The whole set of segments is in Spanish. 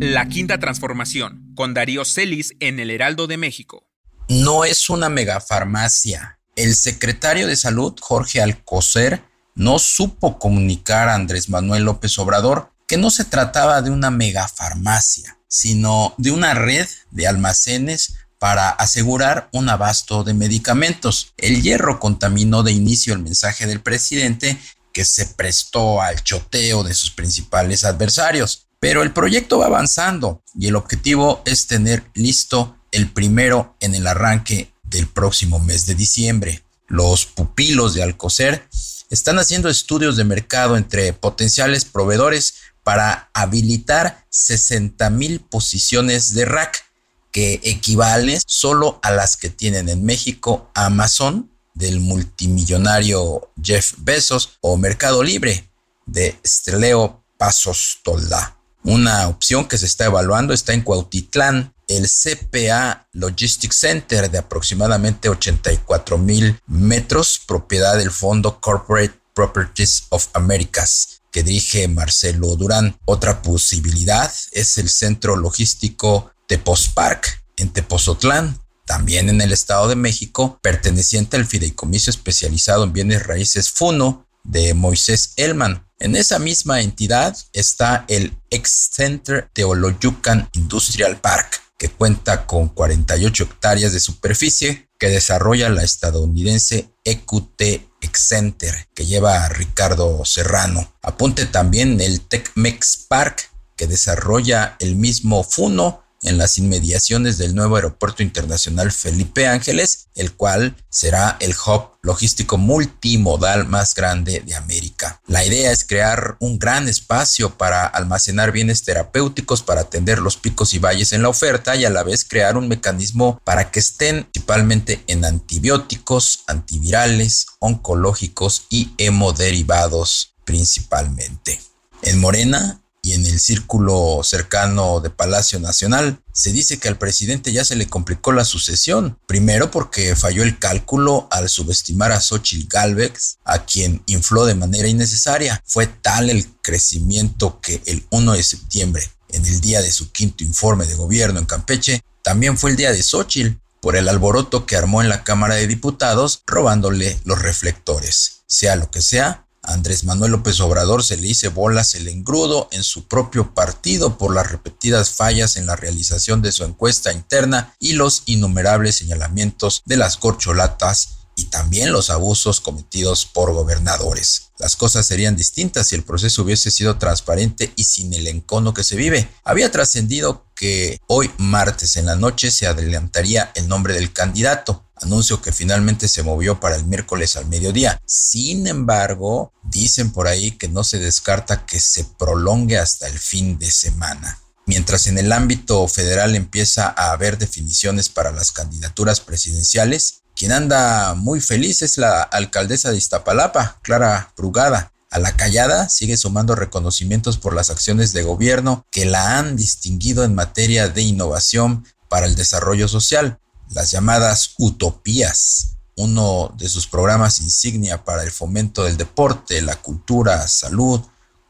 La quinta transformación, con Darío Celis en el Heraldo de México. No es una megafarmacia. El secretario de Salud, Jorge Alcocer, no supo comunicar a Andrés Manuel López Obrador que no se trataba de una megafarmacia, sino de una red de almacenes para asegurar un abasto de medicamentos. El hierro contaminó de inicio el mensaje del presidente que se prestó al choteo de sus principales adversarios. Pero el proyecto va avanzando y el objetivo es tener listo el primero en el arranque del próximo mes de diciembre. Los pupilos de Alcocer están haciendo estudios de mercado entre potenciales proveedores para habilitar 60 mil posiciones de rack que equivalen solo a las que tienen en México Amazon del multimillonario Jeff Bezos o Mercado Libre de Steleo Pasos Tolda. Una opción que se está evaluando está en Cuautitlán, el CPA Logistics Center de aproximadamente 84 mil metros, propiedad del Fondo Corporate Properties of Americas, que dirige Marcelo Durán. Otra posibilidad es el centro logístico Tepozpark en Tepozotlán, también en el Estado de México, perteneciente al fideicomiso especializado en bienes raíces FUNO de Moisés Elman. En esa misma entidad está el Ex Center Teoloyucan Industrial Park, que cuenta con 48 hectáreas de superficie que desarrolla la estadounidense EQT Center, que lleva a Ricardo Serrano. Apunte también el TechMex Park, que desarrolla el mismo Funo en las inmediaciones del nuevo aeropuerto internacional Felipe Ángeles, el cual será el hub logístico multimodal más grande de América. La idea es crear un gran espacio para almacenar bienes terapéuticos para atender los picos y valles en la oferta y a la vez crear un mecanismo para que estén principalmente en antibióticos, antivirales, oncológicos y hemoderivados principalmente. En Morena, y en el círculo cercano de Palacio Nacional. Se dice que al presidente ya se le complicó la sucesión, primero porque falló el cálculo al subestimar a Xochitl Galvez, a quien infló de manera innecesaria. Fue tal el crecimiento que el 1 de septiembre, en el día de su quinto informe de gobierno en Campeche, también fue el día de Xochitl, por el alboroto que armó en la Cámara de Diputados, robándole los reflectores. Sea lo que sea, Andrés Manuel López Obrador se le hice bolas el engrudo en su propio partido por las repetidas fallas en la realización de su encuesta interna y los innumerables señalamientos de las corcholatas y también los abusos cometidos por gobernadores. Las cosas serían distintas si el proceso hubiese sido transparente y sin el encono que se vive. Había trascendido que hoy martes en la noche se adelantaría el nombre del candidato anuncio que finalmente se movió para el miércoles al mediodía. Sin embargo, dicen por ahí que no se descarta que se prolongue hasta el fin de semana. Mientras en el ámbito federal empieza a haber definiciones para las candidaturas presidenciales, quien anda muy feliz es la alcaldesa de Iztapalapa, Clara Brugada. A la callada sigue sumando reconocimientos por las acciones de gobierno que la han distinguido en materia de innovación para el desarrollo social las llamadas utopías, uno de sus programas insignia para el fomento del deporte, la cultura, salud,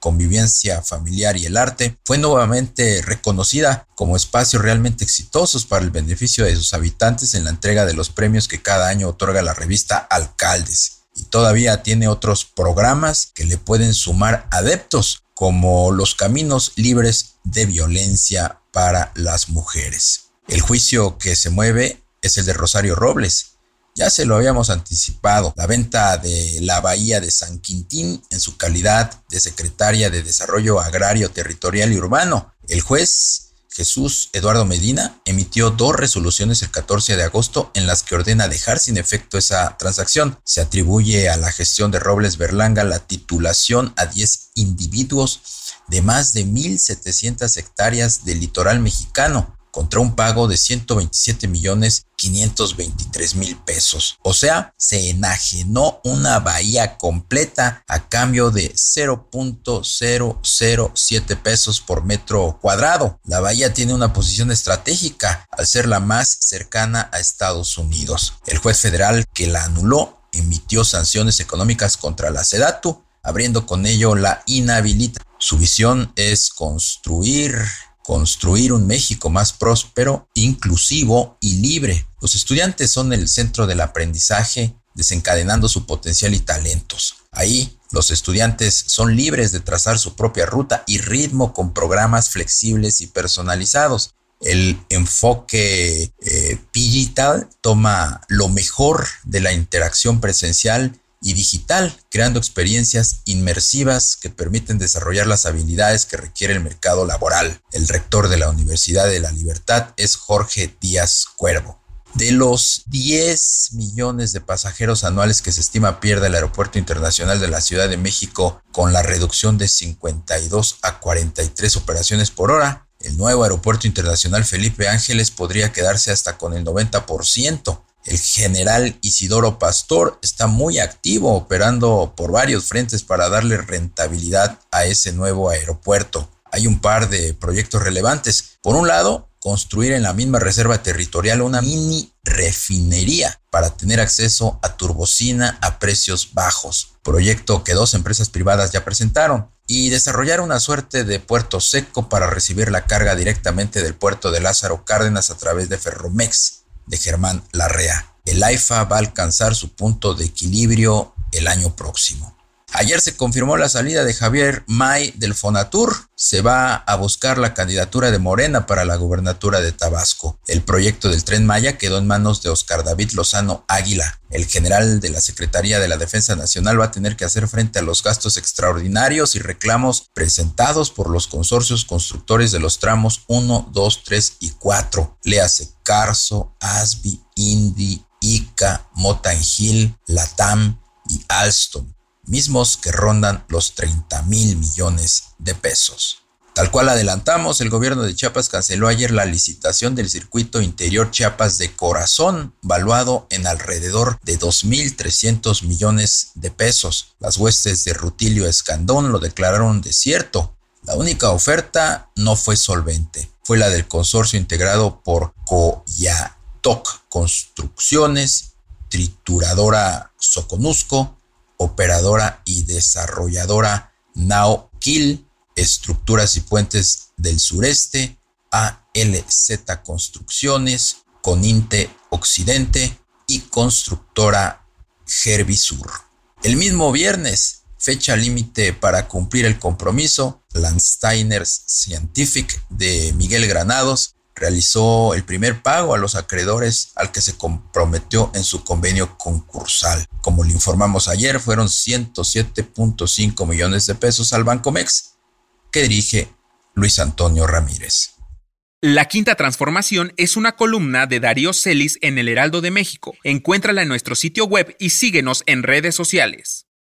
convivencia familiar y el arte, fue nuevamente reconocida como espacios realmente exitosos para el beneficio de sus habitantes en la entrega de los premios que cada año otorga la revista Alcaldes. Y todavía tiene otros programas que le pueden sumar adeptos, como los caminos libres de violencia para las mujeres. El juicio que se mueve es el de Rosario Robles. Ya se lo habíamos anticipado, la venta de la Bahía de San Quintín en su calidad de secretaria de Desarrollo Agrario, Territorial y Urbano. El juez Jesús Eduardo Medina emitió dos resoluciones el 14 de agosto en las que ordena dejar sin efecto esa transacción. Se atribuye a la gestión de Robles Berlanga la titulación a 10 individuos de más de 1.700 hectáreas del litoral mexicano, contra un pago de 127 millones 523 mil pesos. O sea, se enajenó una bahía completa a cambio de 0.007 pesos por metro cuadrado. La bahía tiene una posición estratégica al ser la más cercana a Estados Unidos. El juez federal que la anuló emitió sanciones económicas contra la SEDATU, abriendo con ello la inhabilitación Su visión es construir construir un México más próspero, inclusivo y libre. Los estudiantes son el centro del aprendizaje, desencadenando su potencial y talentos. Ahí, los estudiantes son libres de trazar su propia ruta y ritmo con programas flexibles y personalizados. El enfoque eh, digital toma lo mejor de la interacción presencial y digital, creando experiencias inmersivas que permiten desarrollar las habilidades que requiere el mercado laboral. El rector de la Universidad de la Libertad es Jorge Díaz Cuervo. De los 10 millones de pasajeros anuales que se estima pierde el Aeropuerto Internacional de la Ciudad de México con la reducción de 52 a 43 operaciones por hora, el nuevo Aeropuerto Internacional Felipe Ángeles podría quedarse hasta con el 90%. El general Isidoro Pastor está muy activo operando por varios frentes para darle rentabilidad a ese nuevo aeropuerto. Hay un par de proyectos relevantes. Por un lado, construir en la misma reserva territorial una mini refinería para tener acceso a turbocina a precios bajos, proyecto que dos empresas privadas ya presentaron, y desarrollar una suerte de puerto seco para recibir la carga directamente del puerto de Lázaro Cárdenas a través de Ferromex de Germán Larrea. El AIFA va a alcanzar su punto de equilibrio el año próximo. Ayer se confirmó la salida de Javier May del Fonatur. Se va a buscar la candidatura de Morena para la gubernatura de Tabasco. El proyecto del tren Maya quedó en manos de Oscar David Lozano Águila. El general de la Secretaría de la Defensa Nacional va a tener que hacer frente a los gastos extraordinarios y reclamos presentados por los consorcios constructores de los tramos 1, 2, 3 y 4. Léase Carso, Asbi, Indy, Ica, Motangil, Latam y Alstom mismos que rondan los 30 mil millones de pesos. Tal cual adelantamos, el gobierno de Chiapas canceló ayer la licitación del circuito interior Chiapas de Corazón, valuado en alrededor de 2.300 millones de pesos. Las huestes de Rutilio Escandón lo declararon desierto. La única oferta no fue solvente, fue la del consorcio integrado por Coyatoc Construcciones, Trituradora Soconusco, operadora y desarrolladora Naokil, Estructuras y Puentes del Sureste, ALZ Construcciones, Coninte Occidente y constructora Gervisur. El mismo viernes, fecha límite para cumplir el compromiso, Landsteiners Scientific de Miguel Granados realizó el primer pago a los acreedores al que se comprometió en su convenio concursal. Como le informamos ayer, fueron 107.5 millones de pesos al Banco Mex, que dirige Luis Antonio Ramírez. La Quinta Transformación es una columna de Darío Celis en el Heraldo de México. Encuéntrala en nuestro sitio web y síguenos en redes sociales.